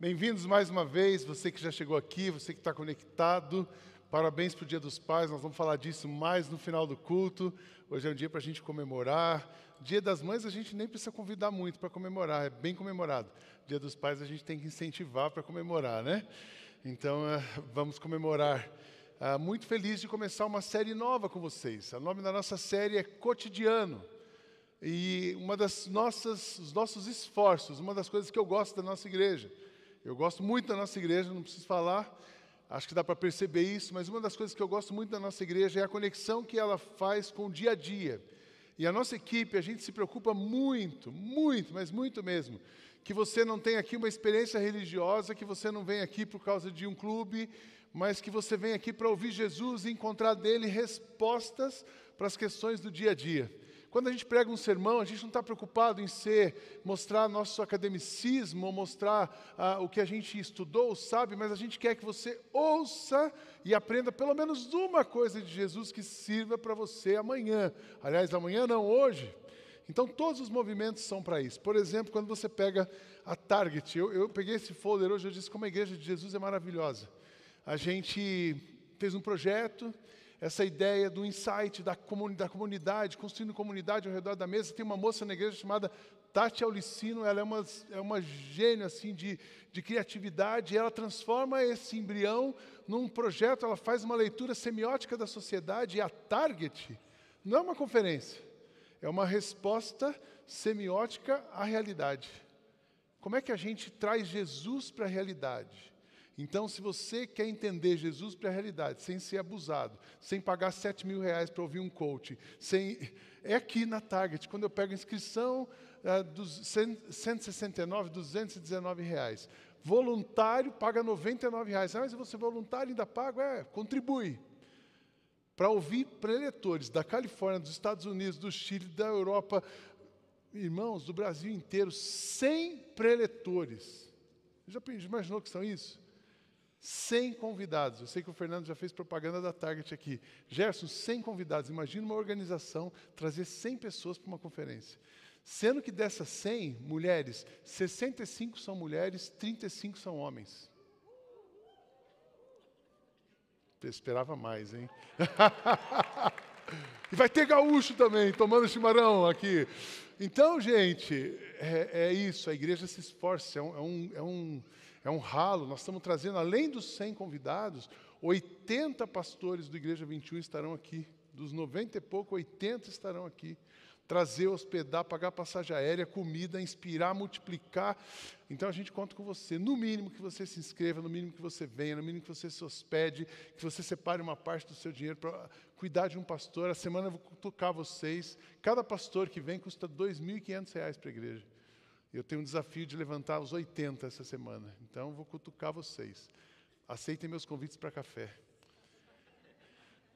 Bem-vindos mais uma vez, você que já chegou aqui, você que está conectado. Parabéns para o Dia dos Pais, nós vamos falar disso mais no final do culto. Hoje é um dia para a gente comemorar. Dia das Mães a gente nem precisa convidar muito para comemorar, é bem comemorado. Dia dos Pais a gente tem que incentivar para comemorar, né? Então, uh, vamos comemorar. Uh, muito feliz de começar uma série nova com vocês. O nome da nossa série é Cotidiano. E uma das nossas, os nossos esforços, uma das coisas que eu gosto da nossa igreja, eu gosto muito da nossa igreja, não preciso falar, acho que dá para perceber isso, mas uma das coisas que eu gosto muito da nossa igreja é a conexão que ela faz com o dia a dia. E a nossa equipe, a gente se preocupa muito, muito, mas muito mesmo, que você não tenha aqui uma experiência religiosa, que você não venha aqui por causa de um clube, mas que você venha aqui para ouvir Jesus e encontrar dele respostas para as questões do dia a dia. Quando a gente prega um sermão, a gente não está preocupado em ser, mostrar nosso academicismo, ou mostrar ah, o que a gente estudou, sabe, mas a gente quer que você ouça e aprenda pelo menos uma coisa de Jesus que sirva para você amanhã. Aliás, amanhã não, hoje. Então, todos os movimentos são para isso. Por exemplo, quando você pega a Target, eu, eu peguei esse folder hoje, eu disse como a igreja de Jesus é maravilhosa. A gente fez um projeto, essa ideia do insight da, da comunidade, construindo comunidade ao redor da mesa. Tem uma moça na igreja chamada Tati Aulicino, ela é uma, é uma gênio assim, de, de criatividade, ela transforma esse embrião num projeto, ela faz uma leitura semiótica da sociedade, e a Target não é uma conferência, é uma resposta semiótica à realidade. Como é que a gente traz Jesus para a realidade? Então, se você quer entender Jesus para a realidade, sem ser abusado, sem pagar 7 mil reais para ouvir um coach, sem, é aqui na Target, quando eu pego a inscrição uh, dos 169, 219 reais. Voluntário paga 99 reais. Ah, mas você voluntário ainda paga? É, contribui. Para ouvir preletores da Califórnia, dos Estados Unidos, do Chile, da Europa, irmãos, do Brasil inteiro, 100 preletores. Já imaginou que são isso? 100 convidados. Eu sei que o Fernando já fez propaganda da Target aqui. Gerson, 100 convidados. Imagina uma organização trazer 100 pessoas para uma conferência. Sendo que dessas 100 mulheres, 65 são mulheres, 35 são homens. Eu esperava mais, hein? e vai ter gaúcho também, tomando chimarrão aqui. Então, gente, é, é isso. A igreja se esforça. É um, é um, é um é um ralo. Nós estamos trazendo, além dos 100 convidados, 80 pastores do Igreja 21 estarão aqui. Dos 90 e pouco, 80 estarão aqui. Trazer, hospedar, pagar passagem aérea, comida, inspirar, multiplicar. Então a gente conta com você. No mínimo que você se inscreva, no mínimo que você venha, no mínimo que você se hospede, que você separe uma parte do seu dinheiro para cuidar de um pastor. A semana eu vou tocar vocês. Cada pastor que vem custa R$ 2.500 para a igreja. Eu tenho um desafio de levantar os 80 essa semana. Então, vou cutucar vocês. Aceitem meus convites para café.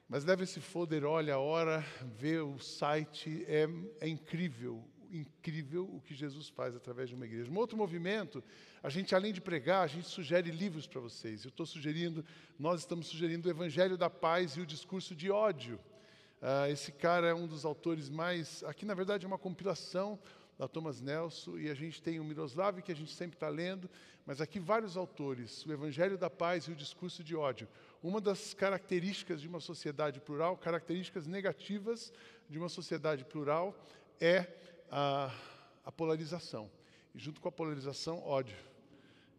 Mas leve esse folder, olha a hora, vê o site. É, é incrível, incrível o que Jesus faz através de uma igreja. Um outro movimento, a gente, além de pregar, a gente sugere livros para vocês. Eu estou sugerindo, nós estamos sugerindo o Evangelho da Paz e o Discurso de Ódio. Uh, esse cara é um dos autores mais. Aqui, na verdade, é uma compilação da Thomas Nelson, e a gente tem o Miroslav, que a gente sempre está lendo, mas aqui vários autores, o Evangelho da Paz e o Discurso de Ódio. Uma das características de uma sociedade plural, características negativas de uma sociedade plural, é a, a polarização. E junto com a polarização, ódio.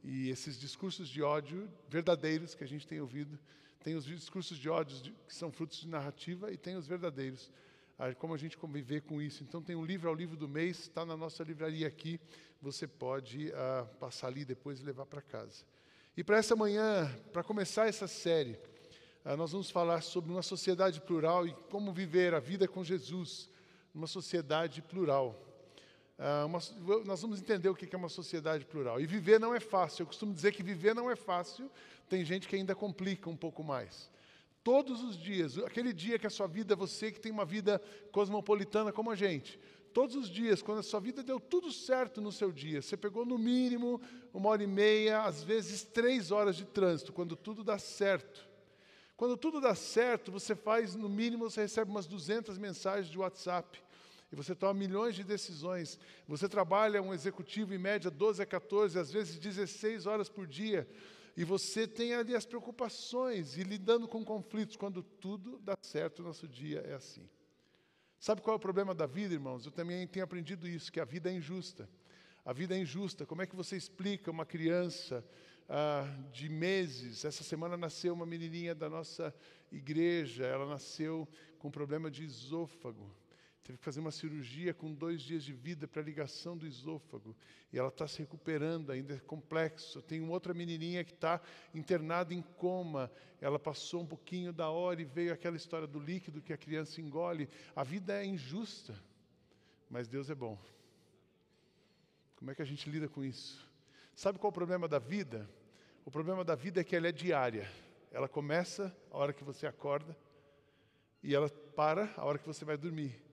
E esses discursos de ódio verdadeiros que a gente tem ouvido, tem os discursos de ódio que são frutos de narrativa e tem os verdadeiros como a gente conviver com isso. Então tem um livro ao livro do mês, está na nossa livraria aqui, você pode uh, passar ali depois e levar para casa. E para essa manhã, para começar essa série, uh, nós vamos falar sobre uma sociedade plural e como viver a vida com Jesus numa sociedade plural. Uh, uma, nós vamos entender o que é uma sociedade plural. E viver não é fácil. Eu costumo dizer que viver não é fácil. Tem gente que ainda complica um pouco mais. Todos os dias, aquele dia que a sua vida, você que tem uma vida cosmopolitana como a gente, todos os dias, quando a sua vida deu tudo certo no seu dia, você pegou no mínimo uma hora e meia, às vezes três horas de trânsito, quando tudo dá certo. Quando tudo dá certo, você faz, no mínimo, você recebe umas 200 mensagens de WhatsApp. E você toma milhões de decisões. Você trabalha um executivo em média 12 a 14, às vezes 16 horas por dia. E você tem ali as preocupações e lidando com conflitos. Quando tudo dá certo, o nosso dia é assim. Sabe qual é o problema da vida, irmãos? Eu também tenho aprendido isso, que a vida é injusta. A vida é injusta. Como é que você explica uma criança ah, de meses? Essa semana nasceu uma menininha da nossa igreja. Ela nasceu com problema de esôfago. Teve que fazer uma cirurgia com dois dias de vida para ligação do esôfago. E ela está se recuperando, ainda é complexo. Tem uma outra menininha que está internada em coma. Ela passou um pouquinho da hora e veio aquela história do líquido que a criança engole. A vida é injusta, mas Deus é bom. Como é que a gente lida com isso? Sabe qual é o problema da vida? O problema da vida é que ela é diária. Ela começa a hora que você acorda e ela para a hora que você vai dormir.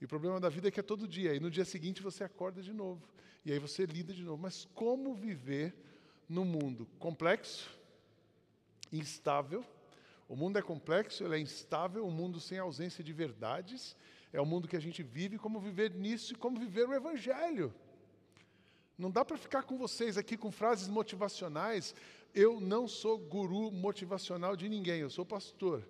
E o problema da vida é que é todo dia. E no dia seguinte você acorda de novo. E aí você lida de novo. Mas como viver num mundo complexo, instável? O mundo é complexo, ele é instável, um mundo sem ausência de verdades. É o mundo que a gente vive, como viver nisso e como viver o Evangelho. Não dá para ficar com vocês aqui com frases motivacionais. Eu não sou guru motivacional de ninguém, eu sou pastor.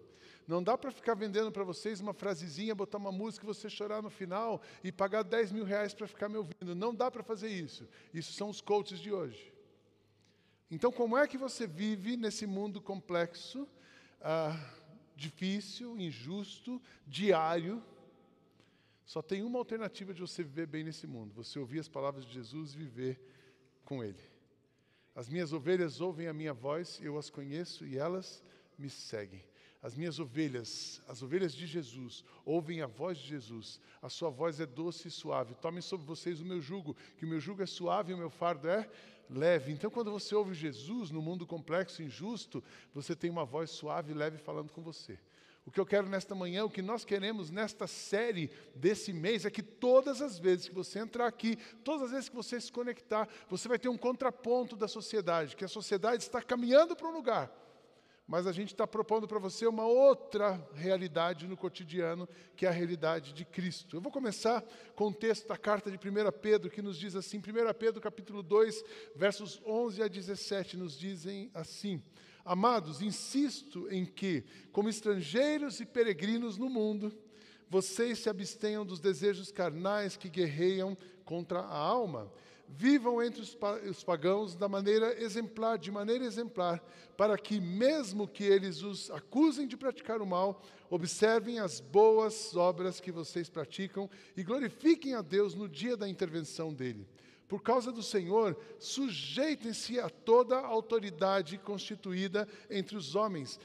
Não dá para ficar vendendo para vocês uma frasezinha, botar uma música e você chorar no final e pagar 10 mil reais para ficar me ouvindo. Não dá para fazer isso. Isso são os coaches de hoje. Então, como é que você vive nesse mundo complexo, ah, difícil, injusto, diário? Só tem uma alternativa de você viver bem nesse mundo: você ouvir as palavras de Jesus e viver com Ele. As minhas ovelhas ouvem a minha voz, eu as conheço e elas me seguem. As minhas ovelhas, as ovelhas de Jesus, ouvem a voz de Jesus. A sua voz é doce e suave. Tomem sobre vocês o meu jugo, que o meu jugo é suave e o meu fardo é leve. Então, quando você ouve Jesus no mundo complexo e injusto, você tem uma voz suave e leve falando com você. O que eu quero nesta manhã, o que nós queremos nesta série desse mês é que todas as vezes que você entrar aqui, todas as vezes que você se conectar, você vai ter um contraponto da sociedade, que a sociedade está caminhando para um lugar mas a gente está propondo para você uma outra realidade no cotidiano, que é a realidade de Cristo. Eu vou começar com o texto da carta de 1 Pedro, que nos diz assim, 1 Pedro capítulo 2, versos 11 a 17, nos dizem assim, Amados, insisto em que, como estrangeiros e peregrinos no mundo, vocês se abstenham dos desejos carnais que guerreiam contra a alma, vivam entre os pagãos da maneira exemplar, de maneira exemplar, para que, mesmo que eles os acusem de praticar o mal, observem as boas obras que vocês praticam e glorifiquem a Deus no dia da intervenção dele. Por causa do Senhor, sujeitem-se a toda a autoridade constituída entre os homens,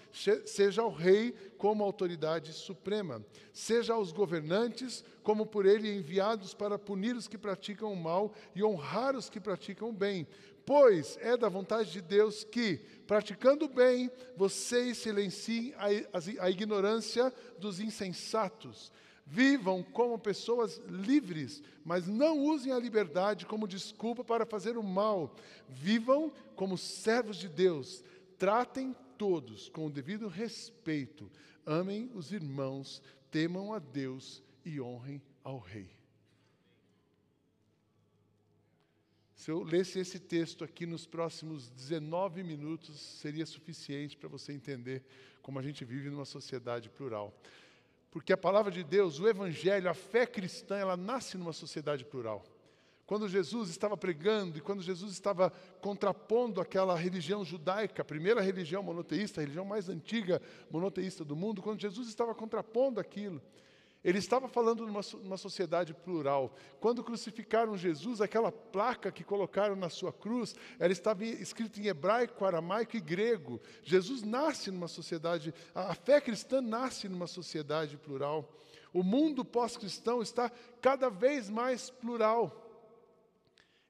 seja o rei como autoridade suprema, seja aos governantes como por ele enviados para punir os que praticam o mal e honrar os que praticam o bem. Pois é da vontade de Deus que, praticando o bem, vocês silenciem a, a ignorância dos insensatos Vivam como pessoas livres, mas não usem a liberdade como desculpa para fazer o mal. Vivam como servos de Deus. Tratem todos com o devido respeito. Amem os irmãos, temam a Deus e honrem ao Rei. Se eu lesse esse texto aqui nos próximos 19 minutos, seria suficiente para você entender como a gente vive numa sociedade plural. Porque a palavra de Deus, o evangelho, a fé cristã, ela nasce numa sociedade plural. Quando Jesus estava pregando e quando Jesus estava contrapondo aquela religião judaica, a primeira religião monoteísta, a religião mais antiga monoteísta do mundo, quando Jesus estava contrapondo aquilo, ele estava falando numa, numa sociedade plural. Quando crucificaram Jesus, aquela placa que colocaram na sua cruz, ela estava escrita em hebraico, aramaico e grego. Jesus nasce numa sociedade, a fé cristã nasce numa sociedade plural. O mundo pós-cristão está cada vez mais plural.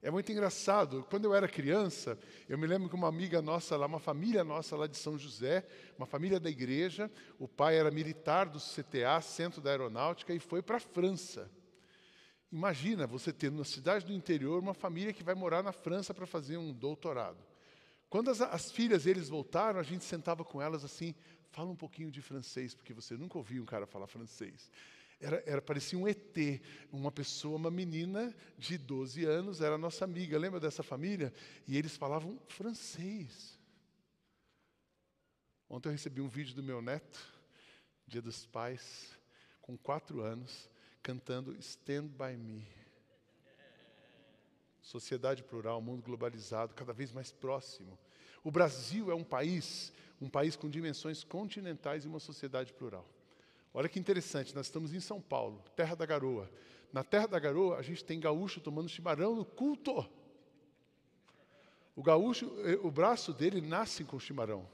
É muito engraçado. Quando eu era criança, eu me lembro que uma amiga nossa lá, uma família nossa lá de São José, uma família da igreja, o pai era militar do CTA, Centro da Aeronáutica, e foi para a França. Imagina você ter na cidade do interior uma família que vai morar na França para fazer um doutorado. Quando as, as filhas eles voltaram, a gente sentava com elas assim, fala um pouquinho de francês, porque você nunca ouviu um cara falar francês. Era, era, parecia um ET, uma pessoa, uma menina de 12 anos, era nossa amiga, lembra dessa família? E eles falavam francês. Ontem eu recebi um vídeo do meu neto, dia dos pais, com quatro anos, cantando Stand By Me. Sociedade plural, mundo globalizado, cada vez mais próximo. O Brasil é um país, um país com dimensões continentais e uma sociedade plural. Olha que interessante, nós estamos em São Paulo, terra da garoa. Na terra da garoa, a gente tem gaúcho tomando chimarrão no culto. O gaúcho, eh, o braço dele nasce com chimarrão.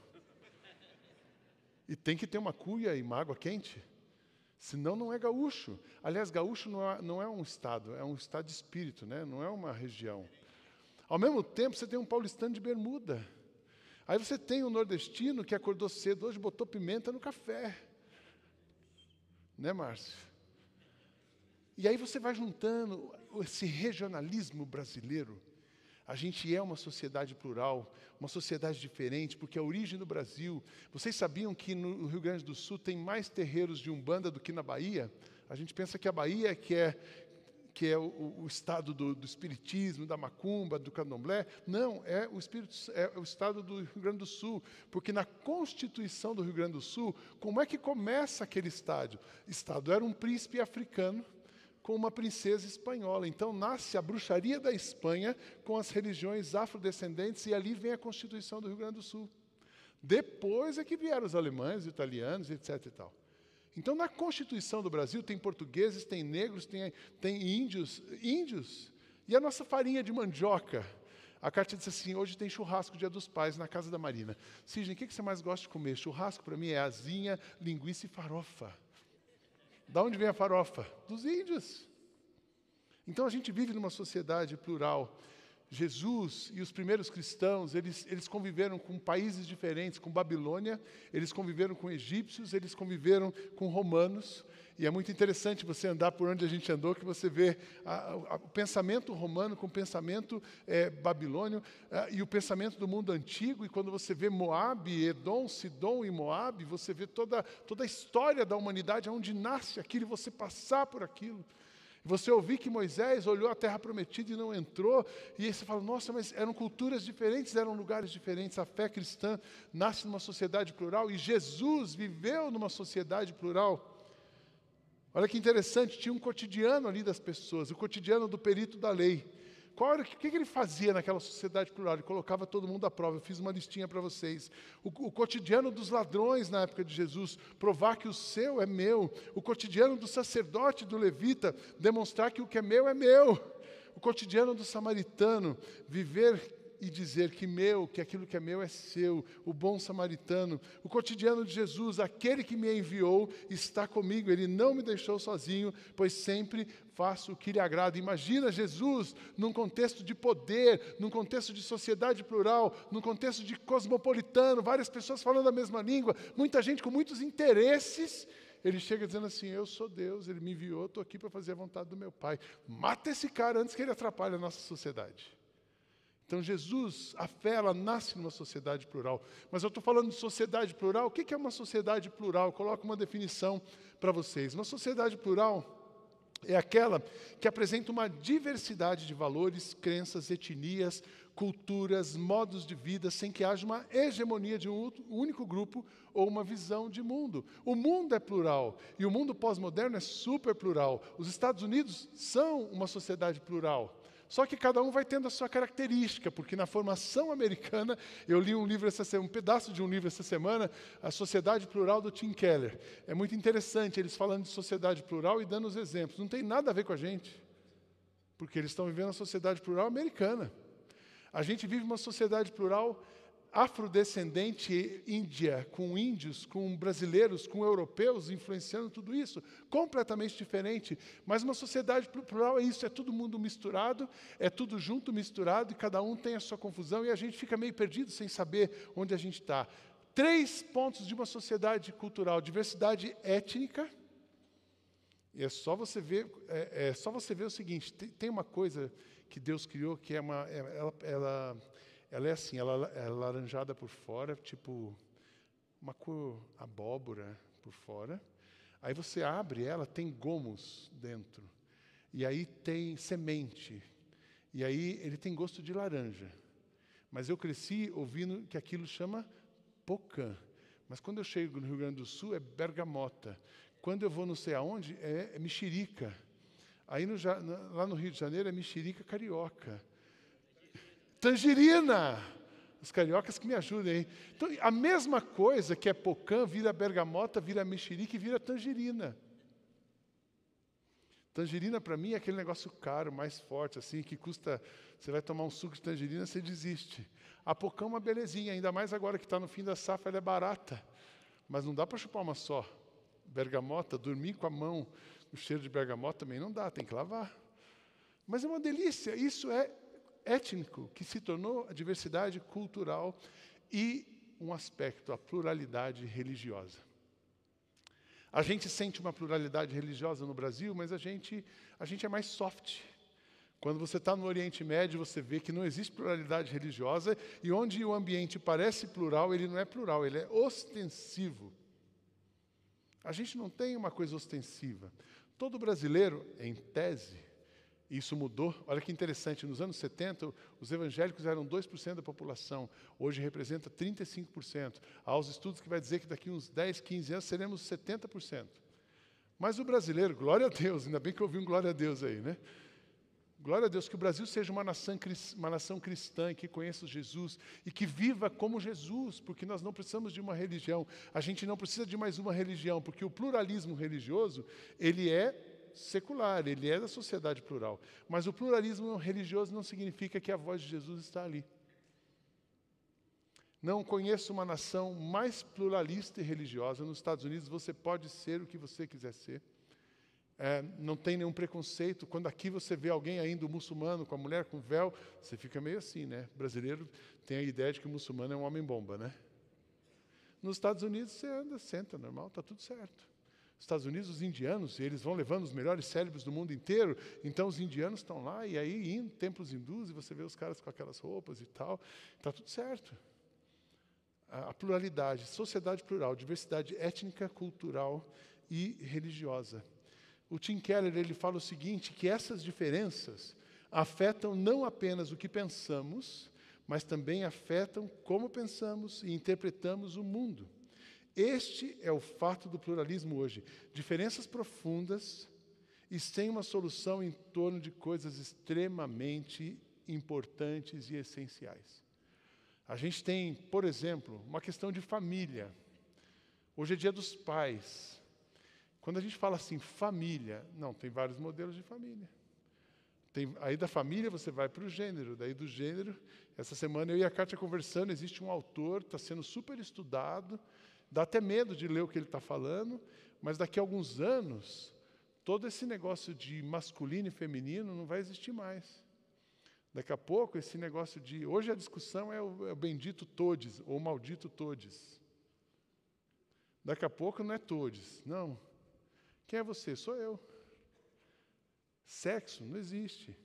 E tem que ter uma cuia e uma água quente. Senão não é gaúcho. Aliás, gaúcho não é, não é um estado, é um estado de espírito, né? não é uma região. Ao mesmo tempo, você tem um paulistano de bermuda. Aí você tem um nordestino que acordou cedo, hoje botou pimenta no café. Né, Márcio? E aí você vai juntando esse regionalismo brasileiro. A gente é uma sociedade plural, uma sociedade diferente, porque a origem do Brasil. Vocês sabiam que no Rio Grande do Sul tem mais terreiros de Umbanda do que na Bahia? A gente pensa que a Bahia é que é que é o, o estado do, do, espiritismo, da macumba, do candomblé. Não, é o, espírito, é o estado do Rio Grande do Sul. Porque na Constituição do Rio Grande do Sul, como é que começa aquele estádio? Estado era um príncipe africano com uma princesa espanhola. Então nasce a bruxaria da Espanha com as religiões afrodescendentes e ali vem a Constituição do Rio Grande do Sul. Depois é que vieram os alemães, os italianos, etc. E tal. Então, na Constituição do Brasil, tem portugueses, tem negros, tem, tem índios, índios. E a nossa farinha de mandioca. A carta diz assim: hoje tem churrasco, dia dos pais, na casa da Marina. Sidney, o que você mais gosta de comer? Churrasco para mim é asinha, linguiça e farofa. Da onde vem a farofa? Dos índios. Então a gente vive numa sociedade plural. Jesus e os primeiros cristãos, eles, eles conviveram com países diferentes, com Babilônia, eles conviveram com egípcios, eles conviveram com romanos. E é muito interessante você andar por onde a gente andou, que você vê a, a, o pensamento romano com o pensamento é, babilônio a, e o pensamento do mundo antigo. E quando você vê Moabe, Edom, Sidom e Moabe, você vê toda, toda a história da humanidade, onde nasce aquilo e você passar por aquilo. Você ouvir que Moisés olhou a terra prometida e não entrou, e aí você fala, nossa, mas eram culturas diferentes, eram lugares diferentes. A fé cristã nasce numa sociedade plural e Jesus viveu numa sociedade plural. Olha que interessante, tinha um cotidiano ali das pessoas, o cotidiano do perito da lei. Qual era, o que, ele fazia naquela sociedade plural? Ele colocava todo mundo à prova. Eu fiz uma listinha para vocês. O, o, cotidiano dos ladrões na época de Jesus, provar que o seu é meu. O cotidiano do sacerdote, do levita, demonstrar que o que é meu é meu. O cotidiano do samaritano, viver e dizer que meu, que aquilo que é meu é seu, o bom samaritano, o cotidiano de Jesus, aquele que me enviou está comigo, ele não me deixou sozinho, pois sempre faço o que lhe agrada. Imagina Jesus num contexto de poder, num contexto de sociedade plural, num contexto de cosmopolitano, várias pessoas falando a mesma língua, muita gente com muitos interesses. Ele chega dizendo assim: Eu sou Deus, ele me enviou, estou aqui para fazer a vontade do meu Pai. Mata esse cara antes que ele atrapalhe a nossa sociedade. Então, Jesus, a fé, ela nasce numa sociedade plural. Mas eu estou falando de sociedade plural. O que é uma sociedade plural? Eu coloco uma definição para vocês. Uma sociedade plural é aquela que apresenta uma diversidade de valores, crenças, etnias, culturas, modos de vida, sem que haja uma hegemonia de um único grupo ou uma visão de mundo. O mundo é plural e o mundo pós-moderno é super plural. Os Estados Unidos são uma sociedade plural. Só que cada um vai tendo a sua característica, porque na formação americana, eu li um livro essa um pedaço de um livro essa semana, A Sociedade Plural do Tim Keller. É muito interessante eles falando de sociedade plural e dando os exemplos. Não tem nada a ver com a gente, porque eles estão vivendo a sociedade plural americana. A gente vive uma sociedade plural afrodescendente índia, com índios, com brasileiros, com europeus, influenciando tudo isso, completamente diferente. Mas uma sociedade plural é isso, é todo mundo misturado, é tudo junto, misturado, e cada um tem a sua confusão, e a gente fica meio perdido sem saber onde a gente está. Três pontos de uma sociedade cultural: diversidade étnica. E é só você ver, é, é só você ver o seguinte: tem, tem, uma coisa que Deus criou que é uma, é, ela, ela ela é assim, ela é laranjada por fora, tipo uma cor abóbora por fora. Aí você abre ela, tem gomos dentro. E aí tem semente. E aí ele tem gosto de laranja. Mas eu cresci ouvindo que aquilo chama pocã. Mas quando eu chego no Rio Grande do Sul é bergamota. Quando eu vou não sei aonde é, é mexerica. Aí no, lá no Rio de Janeiro é mexerica carioca. Tangerina. Os cariocas que me ajudem. Hein? Então, a mesma coisa que é pocã, vira bergamota, vira mexerica e vira tangerina. Tangerina, para mim, é aquele negócio caro, mais forte, assim, que custa. Você vai tomar um suco de tangerina, você desiste. A pocã é uma belezinha, ainda mais agora que está no fim da safra, ela é barata. Mas não dá para chupar uma só. Bergamota, dormir com a mão, o cheiro de bergamota também não dá, tem que lavar. Mas é uma delícia, isso é étnico, que se tornou a diversidade cultural e um aspecto, a pluralidade religiosa. A gente sente uma pluralidade religiosa no Brasil, mas a gente, a gente é mais soft. Quando você está no Oriente Médio, você vê que não existe pluralidade religiosa e onde o ambiente parece plural, ele não é plural, ele é ostensivo. A gente não tem uma coisa ostensiva. Todo brasileiro, em tese, isso mudou. Olha que interessante, nos anos 70, os evangélicos eram 2% da população, hoje representa 35%. Há os estudos que vai dizer que daqui uns 10, 15 anos seremos 70%. Mas o brasileiro, glória a Deus, ainda bem que eu ouvi um glória a Deus aí, né? Glória a Deus, que o Brasil seja uma nação, uma nação cristã que conheça Jesus e que viva como Jesus, porque nós não precisamos de uma religião, a gente não precisa de mais uma religião, porque o pluralismo religioso, ele é secular, ele é da sociedade plural. Mas o pluralismo religioso não significa que a voz de Jesus está ali. Não conheço uma nação mais pluralista e religiosa. Nos Estados Unidos você pode ser o que você quiser ser. É, não tem nenhum preconceito. Quando aqui você vê alguém ainda muçulmano com a mulher com véu, você fica meio assim, né? O brasileiro tem a ideia de que o muçulmano é um homem-bomba, né? Nos Estados Unidos você anda, senta, normal, está tudo certo. Estados Unidos, os indianos, eles vão levando os melhores cérebros do mundo inteiro, então os indianos estão lá, e aí em templos hindus, e você vê os caras com aquelas roupas e tal, está tudo certo. A, a pluralidade, sociedade plural, diversidade étnica, cultural e religiosa. O Tim Keller ele fala o seguinte, que essas diferenças afetam não apenas o que pensamos, mas também afetam como pensamos e interpretamos o mundo. Este é o fato do pluralismo hoje. Diferenças profundas e sem uma solução em torno de coisas extremamente importantes e essenciais. A gente tem, por exemplo, uma questão de família. Hoje é dia dos pais. Quando a gente fala assim, família, não, tem vários modelos de família. Tem, aí da família você vai para o gênero, daí do gênero, essa semana eu e a Kátia conversando, existe um autor, está sendo super estudado, Dá até medo de ler o que ele está falando, mas daqui a alguns anos, todo esse negócio de masculino e feminino não vai existir mais. Daqui a pouco, esse negócio de. Hoje a discussão é o, é o bendito todes, ou maldito todes. Daqui a pouco não é todes, não. Quem é você? Sou eu. Sexo não existe.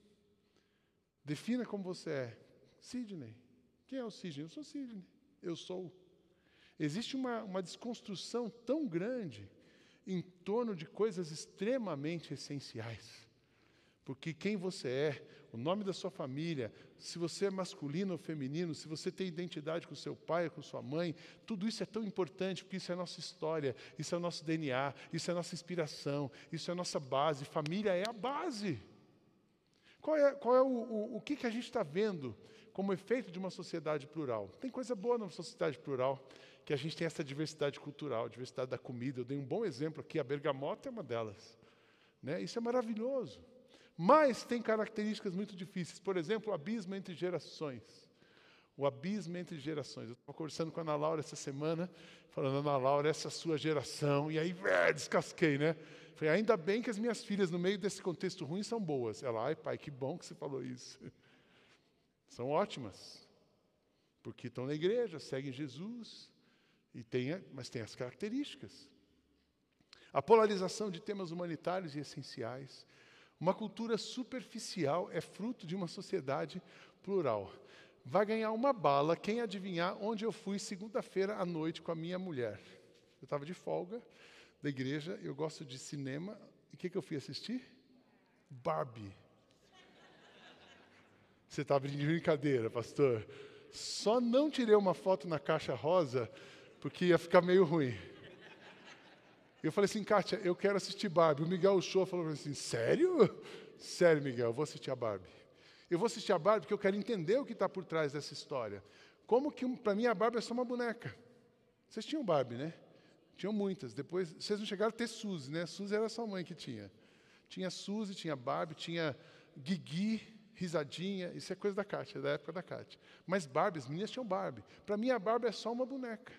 Defina como você é. Sidney. Quem é o Sidney? Eu sou Sidney. Eu sou. Existe uma, uma desconstrução tão grande em torno de coisas extremamente essenciais. Porque quem você é, o nome da sua família, se você é masculino ou feminino, se você tem identidade com seu pai, com sua mãe, tudo isso é tão importante, porque isso é a nossa história, isso é o nosso DNA, isso é a nossa inspiração, isso é a nossa base. Família é a base. Qual é, qual é o, o, o que, que a gente está vendo como efeito de uma sociedade plural? Tem coisa boa na sociedade plural que a gente tem essa diversidade cultural, diversidade da comida. Eu dei um bom exemplo aqui, a bergamota é uma delas. Né? Isso é maravilhoso. Mas tem características muito difíceis. Por exemplo, o abismo entre gerações. O abismo entre gerações. Eu estava conversando com a Ana Laura essa semana, falando, Ana Laura, essa é sua geração. E aí, é, descasquei, né? Falei, ainda bem que as minhas filhas, no meio desse contexto ruim, são boas. Ela, ai pai, que bom que você falou isso. São ótimas. Porque estão na igreja, seguem Jesus, e tem, mas tem as características. A polarização de temas humanitários e essenciais. Uma cultura superficial é fruto de uma sociedade plural. Vai ganhar uma bala quem adivinhar onde eu fui segunda-feira à noite com a minha mulher. Eu estava de folga da igreja, eu gosto de cinema. E o que, que eu fui assistir? Barbie. Você estava de brincadeira, pastor. Só não tirei uma foto na caixa rosa, porque ia ficar meio ruim. Eu falei assim, Kátia, eu quero assistir Barbie. O Miguel Show falou assim, sério? Sério, Miguel, eu vou assistir a Barbie. Eu vou assistir a Barbie porque eu quero entender o que está por trás dessa história. Como que, para mim, a Barbie é só uma boneca. Vocês tinham Barbie, né? Tinham muitas. Depois, vocês não chegaram a ter Suzy, né? Suzy era a sua mãe que tinha. Tinha Suzy, tinha Barbie, tinha Guigui, risadinha. Isso é coisa da Kátia, da época da Kátia. Mas Barbie, as meninas tinham Barbie. Para mim, a Barbie é só uma boneca.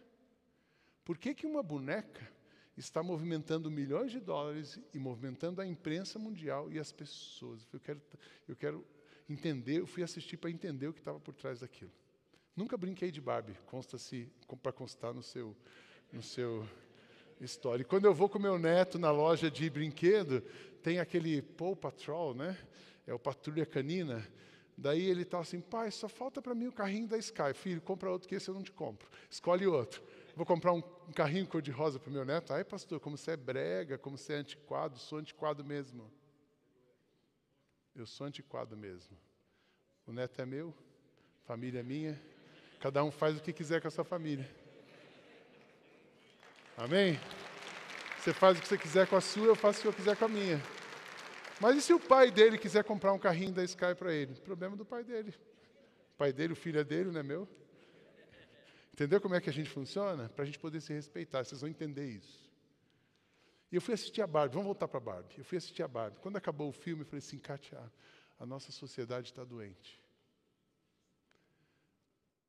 Por que, que uma boneca está movimentando milhões de dólares e movimentando a imprensa mundial e as pessoas. Eu quero, eu quero entender, eu fui assistir para entender o que estava por trás daquilo. Nunca brinquei de Barbie, consta-se para constar no seu, no seu história. Quando eu vou com meu neto na loja de brinquedo, tem aquele Paw Patrol, né? É o Patrulha Canina. Daí ele está assim, pai, só falta para mim o carrinho da Sky. Filho, compra outro que esse eu não te compro. Escolhe outro. Vou comprar um, carrinho cor-de-rosa para o meu neto. Ai, pastor, como você é brega, como você é antiquado. Sou antiquado mesmo. Eu sou antiquado mesmo. O neto é meu, família é minha. Cada um faz o que quiser com a sua família. Amém? Você faz o que você quiser com a sua, eu faço o que eu quiser com a minha. Mas e se o pai dele quiser comprar um carrinho da Sky para ele? Problema do pai dele. O pai dele, o filho é dele, não é meu? Entendeu como é que a gente funciona? Para a gente poder se respeitar, vocês vão entender isso. E eu fui assistir a Barbie, vamos voltar para a Barbie. Eu fui assistir a Barbie. Quando acabou o filme, eu falei assim, Kátia, a nossa sociedade está doente.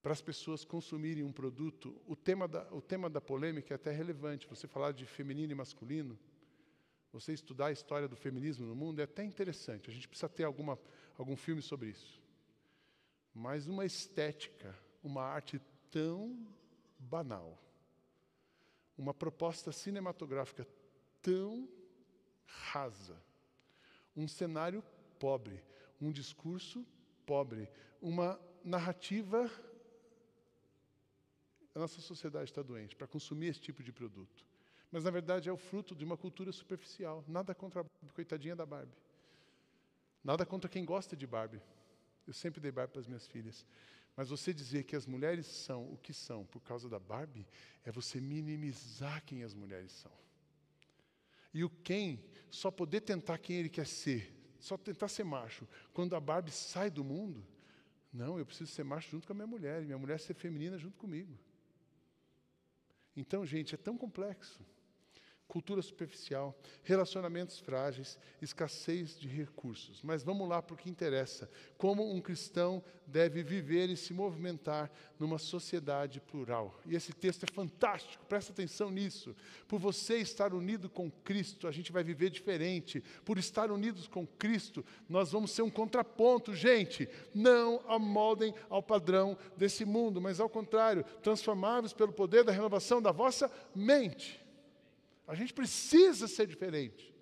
Para as pessoas consumirem um produto, o tema, da, o tema da polêmica é até relevante. Você falar de feminino e masculino, você estudar a história do feminismo no mundo é até interessante. A gente precisa ter alguma, algum filme sobre isso. Mas uma estética, uma arte tão banal, uma proposta cinematográfica tão rasa, um cenário pobre, um discurso pobre, uma narrativa. A nossa sociedade está doente para consumir esse tipo de produto. Mas, na verdade, é o fruto de uma cultura superficial. Nada contra a coitadinha da Barbie. Nada contra quem gosta de Barbie. Eu sempre dei Barbie para as minhas filhas. Mas você dizer que as mulheres são o que são por causa da Barbie é você minimizar quem as mulheres são. E o quem só poder tentar quem ele quer ser, só tentar ser macho, quando a Barbie sai do mundo, não, eu preciso ser macho junto com a minha mulher, e minha mulher ser feminina junto comigo. Então, gente, é tão complexo cultura superficial, relacionamentos frágeis, escassez de recursos. Mas vamos lá para o que interessa. Como um cristão deve viver e se movimentar numa sociedade plural. E esse texto é fantástico, presta atenção nisso. Por você estar unido com Cristo, a gente vai viver diferente. Por estar unidos com Cristo, nós vamos ser um contraponto, gente. Não amoldem ao padrão desse mundo, mas ao contrário, transformáveis pelo poder da renovação da vossa mente. A gente precisa ser diferente.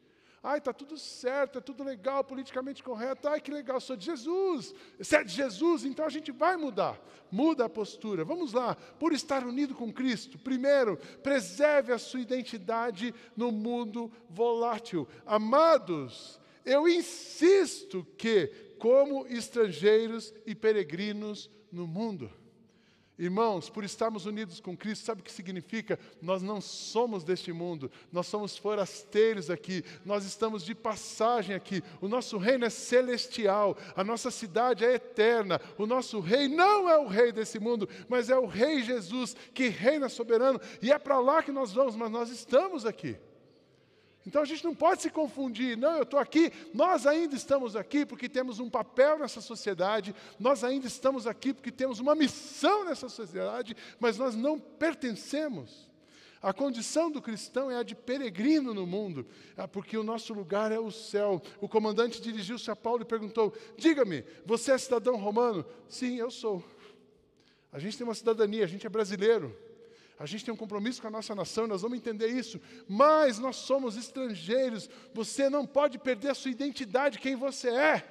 Ai, está tudo certo, é tudo legal, politicamente correto. Ai, que legal, sou de Jesus. Se é de Jesus, então a gente vai mudar. Muda a postura. Vamos lá, por estar unido com Cristo. Primeiro, preserve a sua identidade no mundo volátil. Amados, eu insisto que, como estrangeiros e peregrinos no mundo, Irmãos, por estarmos unidos com Cristo, sabe o que significa? Nós não somos deste mundo, nós somos forasteiros aqui, nós estamos de passagem aqui. O nosso reino é celestial, a nossa cidade é eterna. O nosso rei não é o rei desse mundo, mas é o rei Jesus que reina soberano, e é para lá que nós vamos, mas nós estamos aqui. Então a gente não pode se confundir, não, eu estou aqui, nós ainda estamos aqui porque temos um papel nessa sociedade, nós ainda estamos aqui porque temos uma missão nessa sociedade, mas nós não pertencemos. A condição do cristão é a de peregrino no mundo, é porque o nosso lugar é o céu. O comandante dirigiu-se a Paulo e perguntou: Diga-me, você é cidadão romano? Sim, eu sou. A gente tem uma cidadania, a gente é brasileiro. A gente tem um compromisso com a nossa nação, nós vamos entender isso. Mas nós somos estrangeiros. Você não pode perder a sua identidade, quem você é.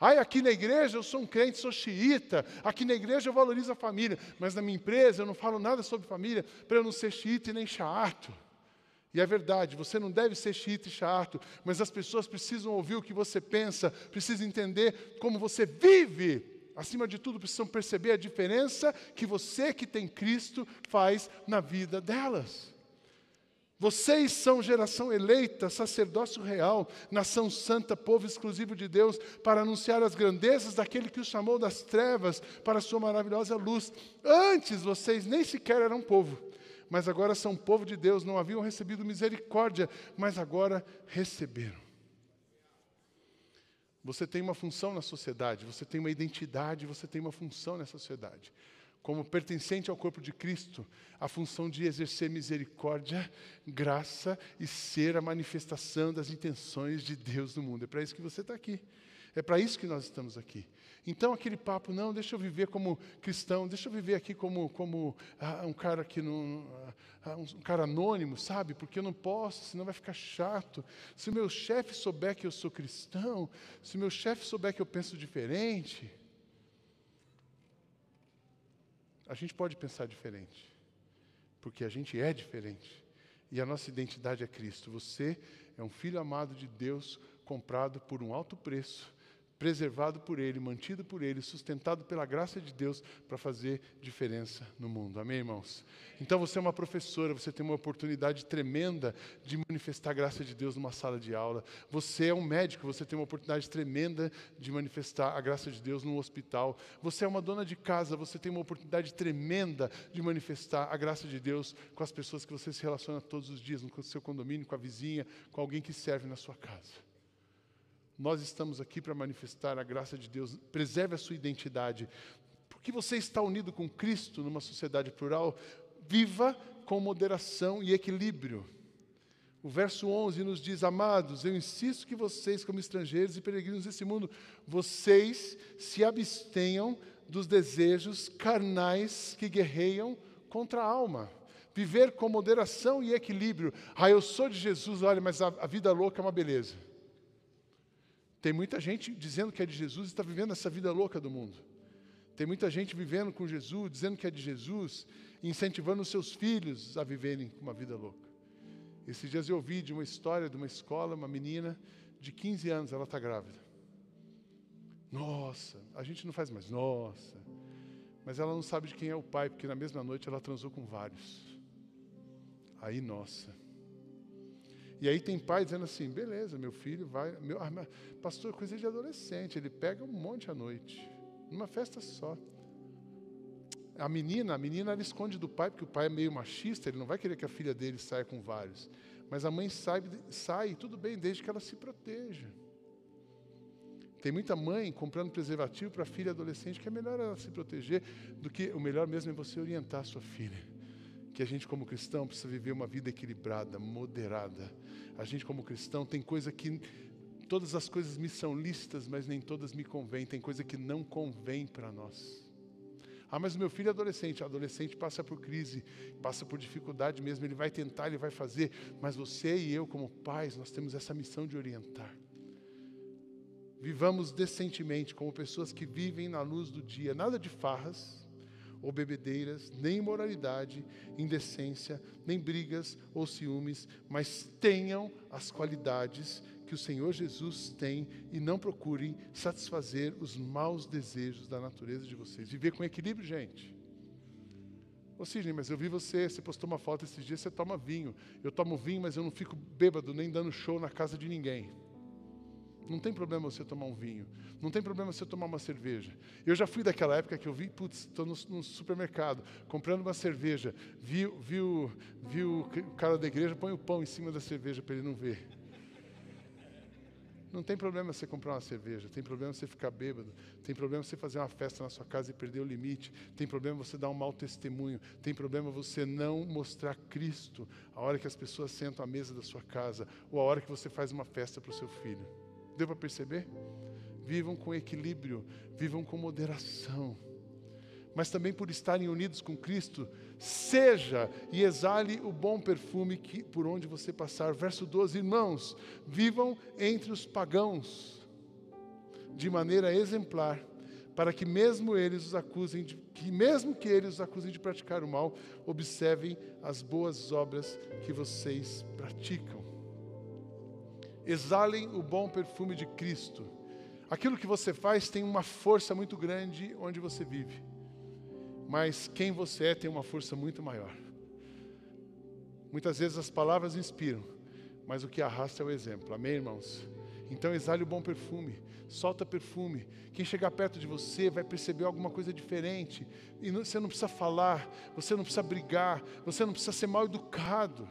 Ai, aqui na igreja eu sou um crente, sou xiita. Aqui na igreja eu valorizo a família. Mas na minha empresa eu não falo nada sobre família para eu não ser xiita e nem chato. E é verdade, você não deve ser xiita e chato, mas as pessoas precisam ouvir o que você pensa, precisam entender como você vive acima de tudo, precisam perceber a diferença que você que tem Cristo faz na vida delas. Vocês são geração eleita, sacerdócio real, nação santa, povo exclusivo de Deus, para anunciar as grandezas daquele que os chamou das trevas para a sua maravilhosa luz. Antes vocês nem sequer eram povo, mas agora são povo de Deus, não haviam recebido misericórdia, mas agora receberam. Você tem uma função na sociedade, você tem uma identidade, você tem uma função nessa sociedade. Como pertencente ao corpo de Cristo, a função de exercer misericórdia, graça e ser a manifestação das intenções de Deus no mundo. É para isso que você está aqui. É para isso que nós estamos aqui. Então, aquele papo, não, deixa eu viver como cristão, deixa eu viver aqui como, como ah, um cara que não. Ah, um cara anônimo, sabe? Porque eu não posso, senão vai ficar chato. Se meu chefe souber que eu sou cristão, se meu chefe souber que eu penso diferente. A gente pode pensar diferente, porque a gente é diferente. E a nossa identidade é Cristo. Você é um filho amado de Deus, comprado por um alto preço preservado por Ele, mantido por Ele, sustentado pela graça de Deus para fazer diferença no mundo. Amém, irmãos? Então você é uma professora, você tem uma oportunidade tremenda de manifestar a graça de Deus numa sala de aula. Você é um médico, você tem uma oportunidade tremenda de manifestar a graça de Deus num hospital. Você é uma dona de casa, você tem uma oportunidade tremenda de manifestar a graça de Deus com as pessoas que você se relaciona todos os dias, no seu condomínio, com a vizinha, com alguém que serve na sua casa. Nós estamos aqui para manifestar a graça de Deus. Preserve a sua identidade. Porque você está unido com Cristo numa sociedade plural, viva com moderação e equilíbrio. O verso 11 nos diz: Amados, eu insisto que vocês, como estrangeiros e peregrinos desse mundo, vocês se abstenham dos desejos carnais que guerreiam contra a alma. Viver com moderação e equilíbrio. Ah, eu sou de Jesus, olha, mas a, a vida louca é uma beleza. Tem muita gente dizendo que é de Jesus e está vivendo essa vida louca do mundo. Tem muita gente vivendo com Jesus, dizendo que é de Jesus, incentivando os seus filhos a viverem uma vida louca. Esses dias eu ouvi de uma história de uma escola, uma menina de 15 anos, ela está grávida. Nossa, a gente não faz mais, nossa. Mas ela não sabe de quem é o pai, porque na mesma noite ela transou com vários. Aí, nossa. E aí tem pai dizendo assim, beleza, meu filho vai. Meu, ah, pastor, coisa de adolescente, ele pega um monte à noite, numa festa só. A menina, a menina ela esconde do pai, porque o pai é meio machista, ele não vai querer que a filha dele saia com vários. Mas a mãe sai, sai tudo bem, desde que ela se proteja. Tem muita mãe comprando preservativo para a filha adolescente, que é melhor ela se proteger do que o melhor mesmo é você orientar a sua filha que a gente, como cristão, precisa viver uma vida equilibrada, moderada. A gente, como cristão, tem coisa que. Todas as coisas me são lícitas, mas nem todas me convêm. Tem coisa que não convém para nós. Ah, mas meu filho é adolescente. O adolescente passa por crise, passa por dificuldade mesmo. Ele vai tentar, ele vai fazer. Mas você e eu, como pais, nós temos essa missão de orientar. Vivamos decentemente, como pessoas que vivem na luz do dia. Nada de farras ou bebedeiras, nem imoralidade, indecência, nem brigas ou ciúmes, mas tenham as qualidades que o Senhor Jesus tem e não procurem satisfazer os maus desejos da natureza de vocês. Viver com equilíbrio, gente. Ô Sidney, mas eu vi você, você postou uma foto esses dias, você toma vinho. Eu tomo vinho, mas eu não fico bêbado nem dando show na casa de ninguém. Não tem problema você tomar um vinho. Não tem problema você tomar uma cerveja. Eu já fui daquela época que eu vi, putz, estou no, no, supermercado, comprando uma cerveja. Vi, vi, vi o cara da igreja, põe o pão em cima da cerveja para ele não ver. Não tem problema você comprar uma cerveja, tem problema você ficar bêbado, tem problema você fazer uma festa na sua casa e perder o limite, tem problema você dar um mau testemunho, tem problema você não mostrar Cristo a hora que as pessoas sentam à mesa da sua casa ou a hora que você faz uma festa para o seu filho. Deu para perceber? Vivam com equilíbrio, vivam com moderação. Mas também por estarem unidos com Cristo, seja e exale o bom perfume que por onde você passar. Verso 12, irmãos, vivam entre os pagãos de maneira exemplar, para que mesmo eles os acusem de, que mesmo que eles os acusem de praticar o mal, observem as boas obras que vocês praticam. Exalem o bom perfume de Cristo. Aquilo que você faz tem uma força muito grande onde você vive. Mas quem você é tem uma força muito maior. Muitas vezes as palavras inspiram, mas o que arrasta é o exemplo. Amém, irmãos? Então exale o bom perfume, solta perfume. Quem chegar perto de você vai perceber alguma coisa diferente. E você não precisa falar, você não precisa brigar, você não precisa ser mal educado.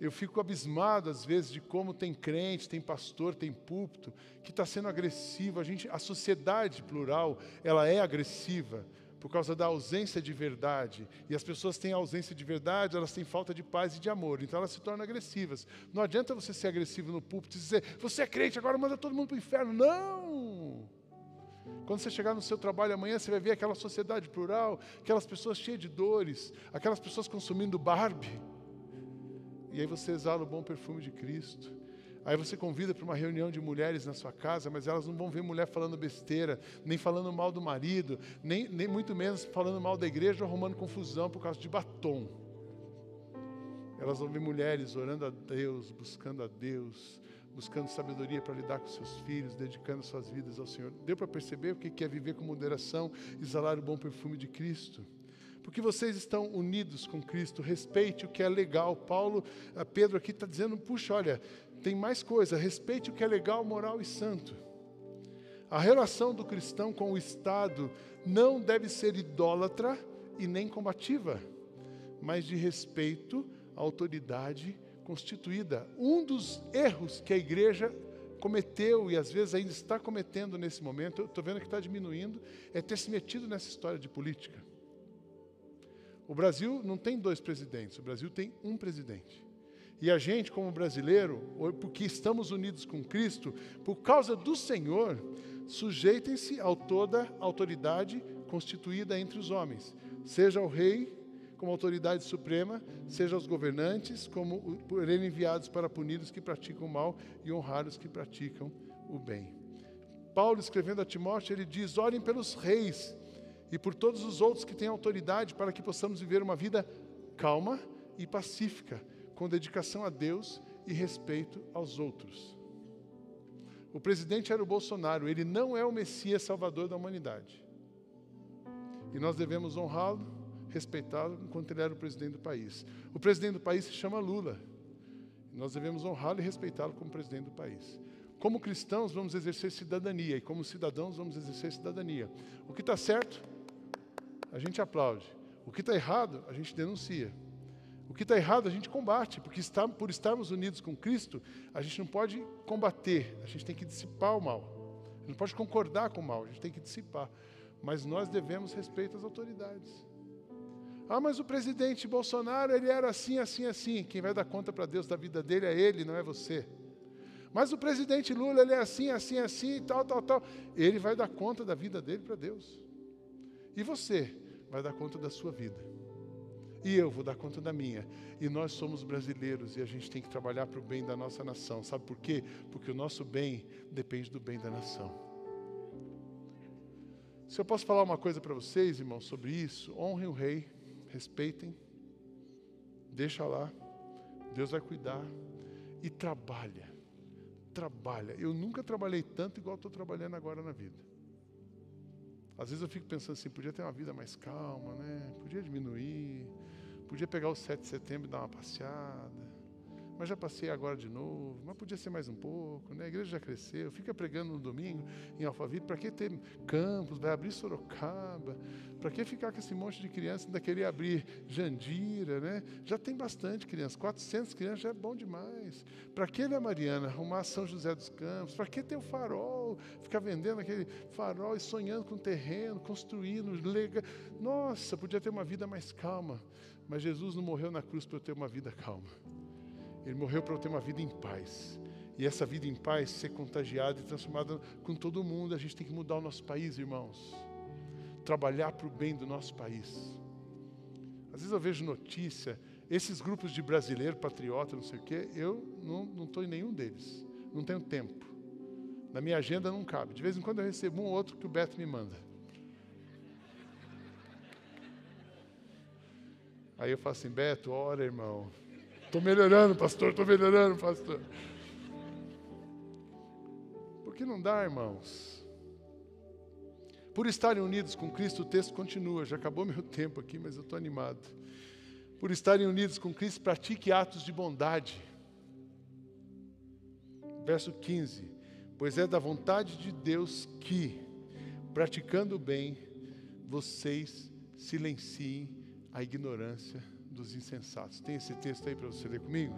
Eu fico abismado às vezes de como tem crente, tem pastor, tem púlpito que está sendo agressivo. A gente, a sociedade plural, ela é agressiva por causa da ausência de verdade. E as pessoas têm ausência de verdade, elas têm falta de paz e de amor, então elas se tornam agressivas. Não adianta você ser agressivo no púlpito e dizer, você é crente, agora manda todo mundo para o inferno. Não! Quando você chegar no seu trabalho amanhã, você vai ver aquela sociedade plural, aquelas pessoas cheias de dores, aquelas pessoas consumindo Barbie e aí você exala o bom perfume de Cristo. Aí você convida para uma reunião de mulheres na sua casa, mas elas não vão ver mulher falando besteira, nem falando mal do marido, nem, nem muito menos falando mal da igreja ou arrumando confusão por causa de batom. Elas vão ver mulheres orando a Deus, buscando a Deus, buscando sabedoria para lidar com seus filhos, dedicando suas vidas ao Senhor. Deu para perceber o que é viver com moderação, exalar o bom perfume de Cristo? Porque vocês estão unidos com Cristo, respeite o que é legal. Paulo, eh, Pedro aqui está dizendo, puxa, olha, tem mais coisa, respeite o que é legal, moral e santo. A relação do cristão com o Estado não deve ser idólatra e nem combativa, mas de respeito à autoridade constituída. Um dos erros que a igreja cometeu e às vezes ainda está cometendo nesse momento, eu estou vendo que está diminuindo, é ter se metido nessa história de política. O Brasil não tem dois presidentes, o Brasil tem um presidente. E a gente, como brasileiro, porque estamos unidos com Cristo, por causa do Senhor, sujeitem-se a toda autoridade constituída entre os homens, seja o rei como autoridade suprema, seja os governantes como por ele enviados para punir os que praticam o mal e honrar os que praticam o bem. Paulo escrevendo a Timóteo, ele diz: "Orem pelos reis e por todos os outros que têm autoridade para que possamos viver uma vida calma e pacífica, com dedicação a Deus e respeito aos outros. O presidente era o Bolsonaro, ele não é o Messias Salvador da humanidade. E nós devemos honrá-lo, respeitá-lo enquanto ele era o presidente do país. O presidente do país se chama Lula. Nós devemos honrá-lo e respeitá-lo como presidente do país. Como cristãos, vamos exercer cidadania, e como cidadãos, vamos exercer cidadania. O que está certo, a gente aplaude. O que está errado, a gente denuncia. O que está errado, a gente combate, porque está, por estarmos unidos com Cristo, a gente não pode combater, a gente tem que dissipar o mal. A gente não pode concordar com o mal, a gente tem que dissipar. Mas nós devemos respeito às autoridades. Ah, mas o presidente Bolsonaro, ele era assim, assim, assim. Quem vai dar conta para Deus da vida dele é ele, não é você. Mas o presidente Lula, ele é assim, assim, assim, tal, tal, tal. Ele vai dar conta da vida dele para Deus. E você vai dar conta da sua vida. E eu vou dar conta da minha. E nós somos brasileiros e a gente tem que trabalhar para o bem da nossa nação. Sabe por quê? Porque o nosso bem depende do bem da nação. Se eu posso falar uma coisa para vocês, irmãos, sobre isso, honrem o rei, respeitem, deixa lá, Deus vai cuidar e trabalha. Trabalha. Eu nunca trabalhei tanto igual estou trabalhando agora na vida. Às vezes eu fico pensando assim, podia ter uma vida mais calma, né? Podia diminuir, podia pegar o 7 de setembro e dar uma passeada. mas já passei agora de novo, mas podia ser mais um pouco, né? A igreja já cresceu, fica pregando no domingo em Alphaville, para que ter campos, vai abrir Sorocaba, para que ficar com esse monte de crianças, ainda querer abrir Jandira, né? Já tem bastante crianças, 400 crianças já é bom demais. Para que, né, Mariana, arrumar São José dos Campos? Para que ter o farol, ficar vendendo aquele farol e sonhando com terreno, construindo, lega... Nossa, podia ter uma vida mais calma, mas Jesus não morreu na cruz para eu ter uma vida calma. Ele morreu para eu ter uma vida em paz. E essa vida em paz ser contagiada e transformada com todo mundo. A gente tem que mudar o nosso país, irmãos. Trabalhar para o bem do nosso país. Às vezes eu vejo notícia, esses grupos de brasileiro, patriota, não sei o quê, eu não estou em nenhum deles. Não tenho tempo. Na minha agenda não cabe. De vez em quando eu recebo um ou outro que o Beto me manda. Aí eu falo assim, Beto, ora, irmão. Estou melhorando, pastor, estou melhorando, pastor. Por que não dá, irmãos? Por estarem unidos com Cristo, o texto continua. Já acabou meu tempo aqui, mas eu estou animado. Por estarem unidos com Cristo, pratique atos de bondade. Verso 15: Pois é da vontade de Deus que, praticando o bem, vocês silenciem a ignorância dos insensatos. Tem esse texto aí para você ler comigo?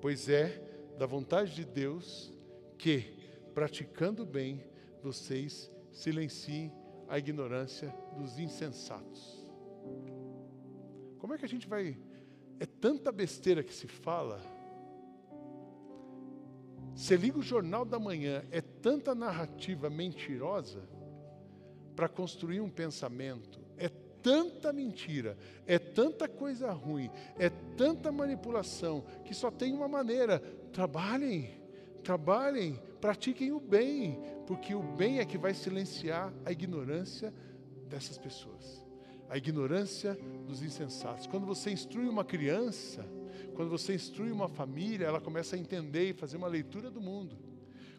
Pois é da vontade de Deus que, praticando bem, vocês silenciem a ignorância dos insensatos. Como é que a gente vai. É tanta besteira que se fala. Você liga o jornal da manhã, é tanta narrativa mentirosa para construir um pensamento, é tanta mentira, é tanta coisa ruim, é tanta manipulação, que só tem uma maneira: trabalhem, trabalhem, pratiquem o bem, porque o bem é que vai silenciar a ignorância dessas pessoas, a ignorância dos insensatos. Quando você instrui uma criança, quando você instrui uma família, ela começa a entender e fazer uma leitura do mundo.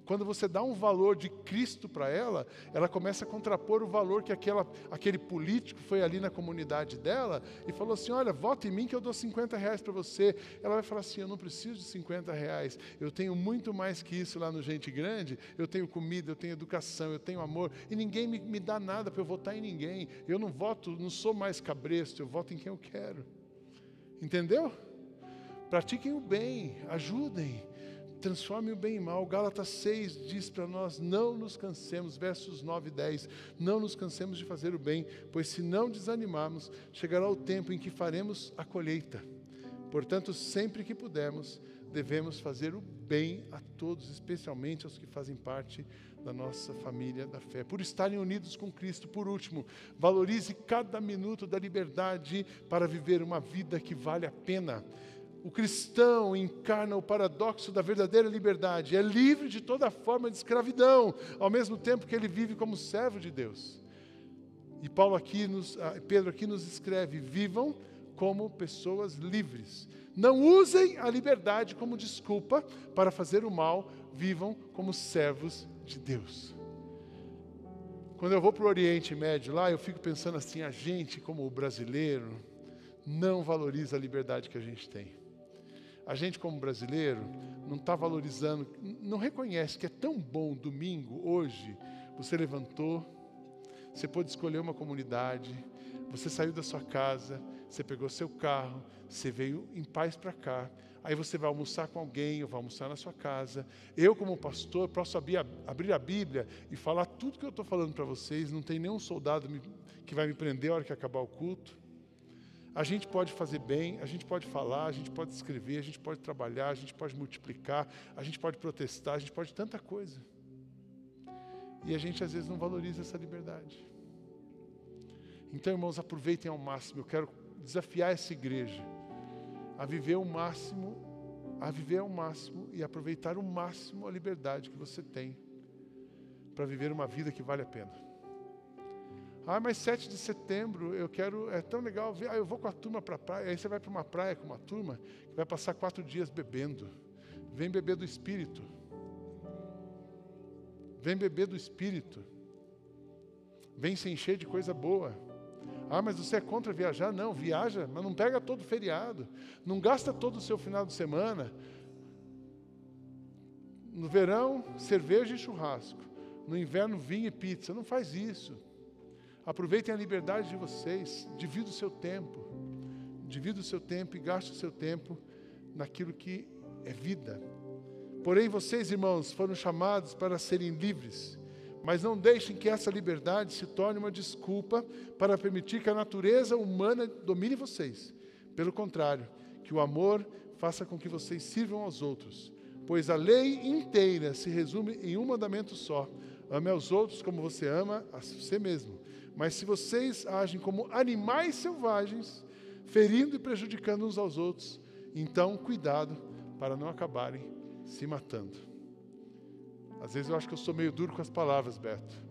Quando você dá um valor de Cristo para ela, ela começa a contrapor o valor que aquela, aquele político foi ali na comunidade dela e falou assim: Olha, vota em mim que eu dou 50 reais para você. Ela vai falar assim: Eu não preciso de 50 reais, eu tenho muito mais que isso lá no Gente Grande. Eu tenho comida, eu tenho educação, eu tenho amor e ninguém me, me dá nada para eu votar em ninguém. Eu não voto, não sou mais cabresto, eu voto em quem eu quero. Entendeu? Pratiquem o bem, ajudem transforme o bem em mal. Gálatas 6 diz para nós: não nos cansemos, versos 9 e 10, não nos cansemos de fazer o bem, pois se não desanimarmos, chegará o tempo em que faremos a colheita. Portanto, sempre que pudermos, devemos fazer o bem a todos, especialmente aos que fazem parte da nossa família da fé. Por estarem unidos com Cristo, por último, valorize cada minuto da liberdade para viver uma vida que vale a pena o cristão encarna o paradoxo da verdadeira liberdade. É livre de toda forma de escravidão, ao mesmo tempo que ele vive como servo de Deus. E Paulo aqui nos, ah, Pedro aqui nos escreve: vivam como pessoas livres. Não usem a liberdade como desculpa para fazer o mal, vivam como servos de Deus. Quando eu vou para o Oriente Médio lá, eu fico pensando assim: a gente, como brasileiro, não valoriza a liberdade que a gente tem a gente, como brasileiro, não está valorizando, não reconhece que é tão bom domingo, hoje, você levantou, você pôde escolher uma comunidade, você saiu da sua casa, você pegou seu carro, você veio em paz para cá, aí você vai almoçar com alguém, ou vai almoçar na sua casa. Eu, como pastor, posso abrir a, Bíblia e falar tudo que eu estou falando para vocês, não tem nenhum soldado que vai me prender a hora que acabar o culto. A gente pode fazer bem, a gente pode falar, a gente pode escrever, a gente pode trabalhar, a gente pode multiplicar, a gente pode protestar, a gente pode tanta coisa. E a gente às vezes não valoriza essa liberdade. Então, irmãos, aproveitem ao máximo. Eu quero desafiar essa igreja a viver o máximo, a viver ao máximo e aproveitar o máximo a liberdade que você tem para viver uma vida que vale a pena. Ah, mas 7 de setembro eu quero, é tão legal ver, ah, eu vou com a turma para a praia. Aí você vai para uma praia com uma turma que vai passar quatro dias bebendo. Vem beber do Espírito. Vem beber do Espírito. Vem se encher de coisa boa. Ah, mas você é contra viajar? Não, viaja, mas não pega todo feriado. Não gasta todo o seu final de semana. No verão, cerveja e churrasco. No inverno, vinho e pizza. Não faz isso. Aproveitem a liberdade de vocês. Divida o seu tempo. Divida o seu tempo e gaste o seu tempo naquilo que é vida. Porém, vocês, irmãos, foram chamados para serem livres mas não deixem que essa liberdade se torne uma desculpa para permitir que a natureza humana domine vocês. Pelo contrário, que o amor faça com que vocês sirvam aos outros. Pois a lei inteira se resume em um mandamento só: ame aos outros como você ama a você mesmo. Mas se vocês agem como animais selvagens, ferindo e prejudicando uns aos outros, então cuidado para não acabarem se matando. Às vezes eu acho que eu sou meio duro com as palavras, Beto.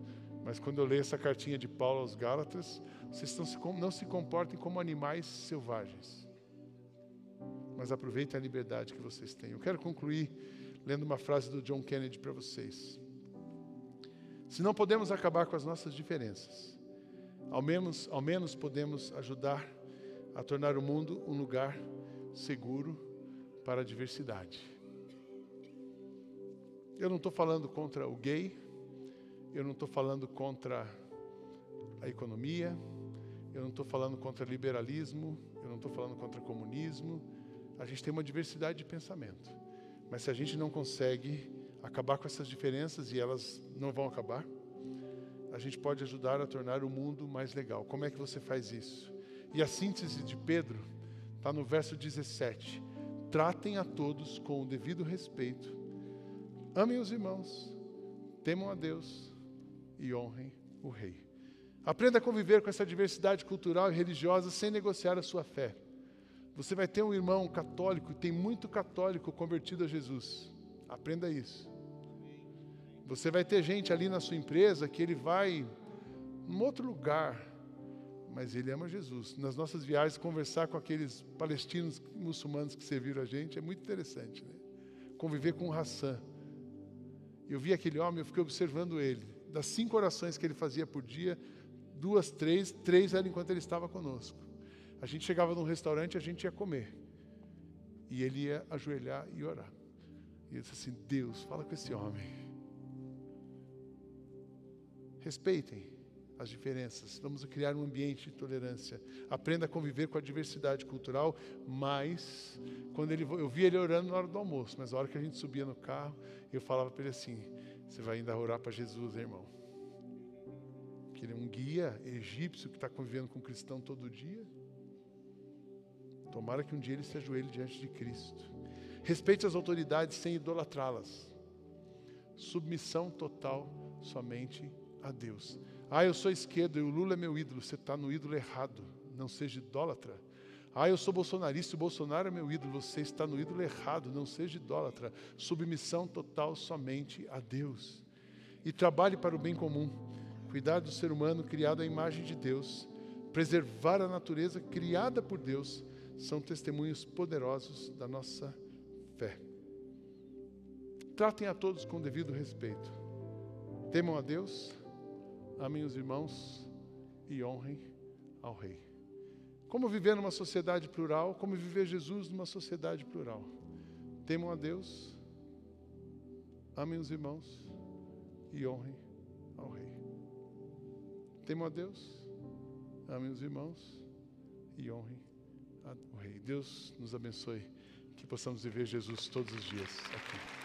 Mas quando eu leio essa cartinha de Paulo aos Gálatas, vocês não se, comportem como animais selvagens. Mas aproveitem a liberdade que vocês têm. Eu quero concluir lendo uma frase do John Kennedy para vocês. Se não podemos acabar com as nossas diferenças, ao menos, ao menos podemos ajudar a tornar o mundo um lugar seguro para a diversidade. Eu não estou falando contra o gay, eu não estou falando contra a economia, eu não estou falando contra liberalismo, eu não estou falando contra comunismo. A gente tem uma diversidade de pensamento. Mas se a gente não consegue acabar com essas diferenças, e elas não vão acabar, a gente pode ajudar a tornar o mundo mais legal. Como é que você faz isso? E a síntese de Pedro está no verso 17. Tratem a todos com o devido respeito Amem os irmãos, temam a Deus e honrem o Rei. Aprenda a conviver com essa diversidade cultural e religiosa sem negociar a sua fé. Você vai ter um irmão católico, tem muito católico convertido a Jesus. Aprenda isso. Você vai ter gente ali na sua empresa que ele vai num outro lugar, mas ele ama Jesus. Nas nossas viagens, conversar com aqueles palestinos muçulmanos que serviram a gente é muito interessante. Né? Conviver com o Hassan eu vi aquele homem, eu fiquei observando ele. Das cinco orações que ele fazia por dia, duas, três, três eram enquanto ele estava conosco. A gente chegava num restaurante, a gente ia comer. E ele ia ajoelhar e orar. E eu disse assim: Deus, fala com esse homem. Respeitem as diferenças. Vamos criar um ambiente de tolerância. Aprenda a conviver com a diversidade cultural, mas quando ele eu vi ele orando na hora do almoço, mas na hora que a gente subia no carro, eu falava para ele assim: "Você vai ainda orar para Jesus, hein, irmão?" Que ele é um guia egípcio que está convivendo com um cristão todo dia. Tomara que um dia ele se ajoelhe diante de Cristo. Respeite as autoridades sem idolatrá-las. Submissão total somente a Deus. Ah, eu sou esquerdo e o Lula é meu ídolo. Você está no ídolo errado. Não seja idólatra. Ah, eu sou bolsonarista e o Bolsonaro é meu ídolo. Você está no ídolo errado. Não seja idólatra. Submissão total somente a Deus. E trabalhe para o bem comum. Cuidar do ser humano criado à imagem de Deus. Preservar a natureza criada por Deus. São testemunhos poderosos da nossa fé. Tratem a todos com devido respeito. Temam a Deus amem os irmãos e honrem ao Rei. Como viver numa sociedade plural, como viver Jesus numa sociedade plural. Temam a Deus, amem os irmãos e honrem ao Rei. Temam a Deus, amem os irmãos e honrem ao Rei. Deus nos abençoe, que possamos viver Jesus todos os dias aqui.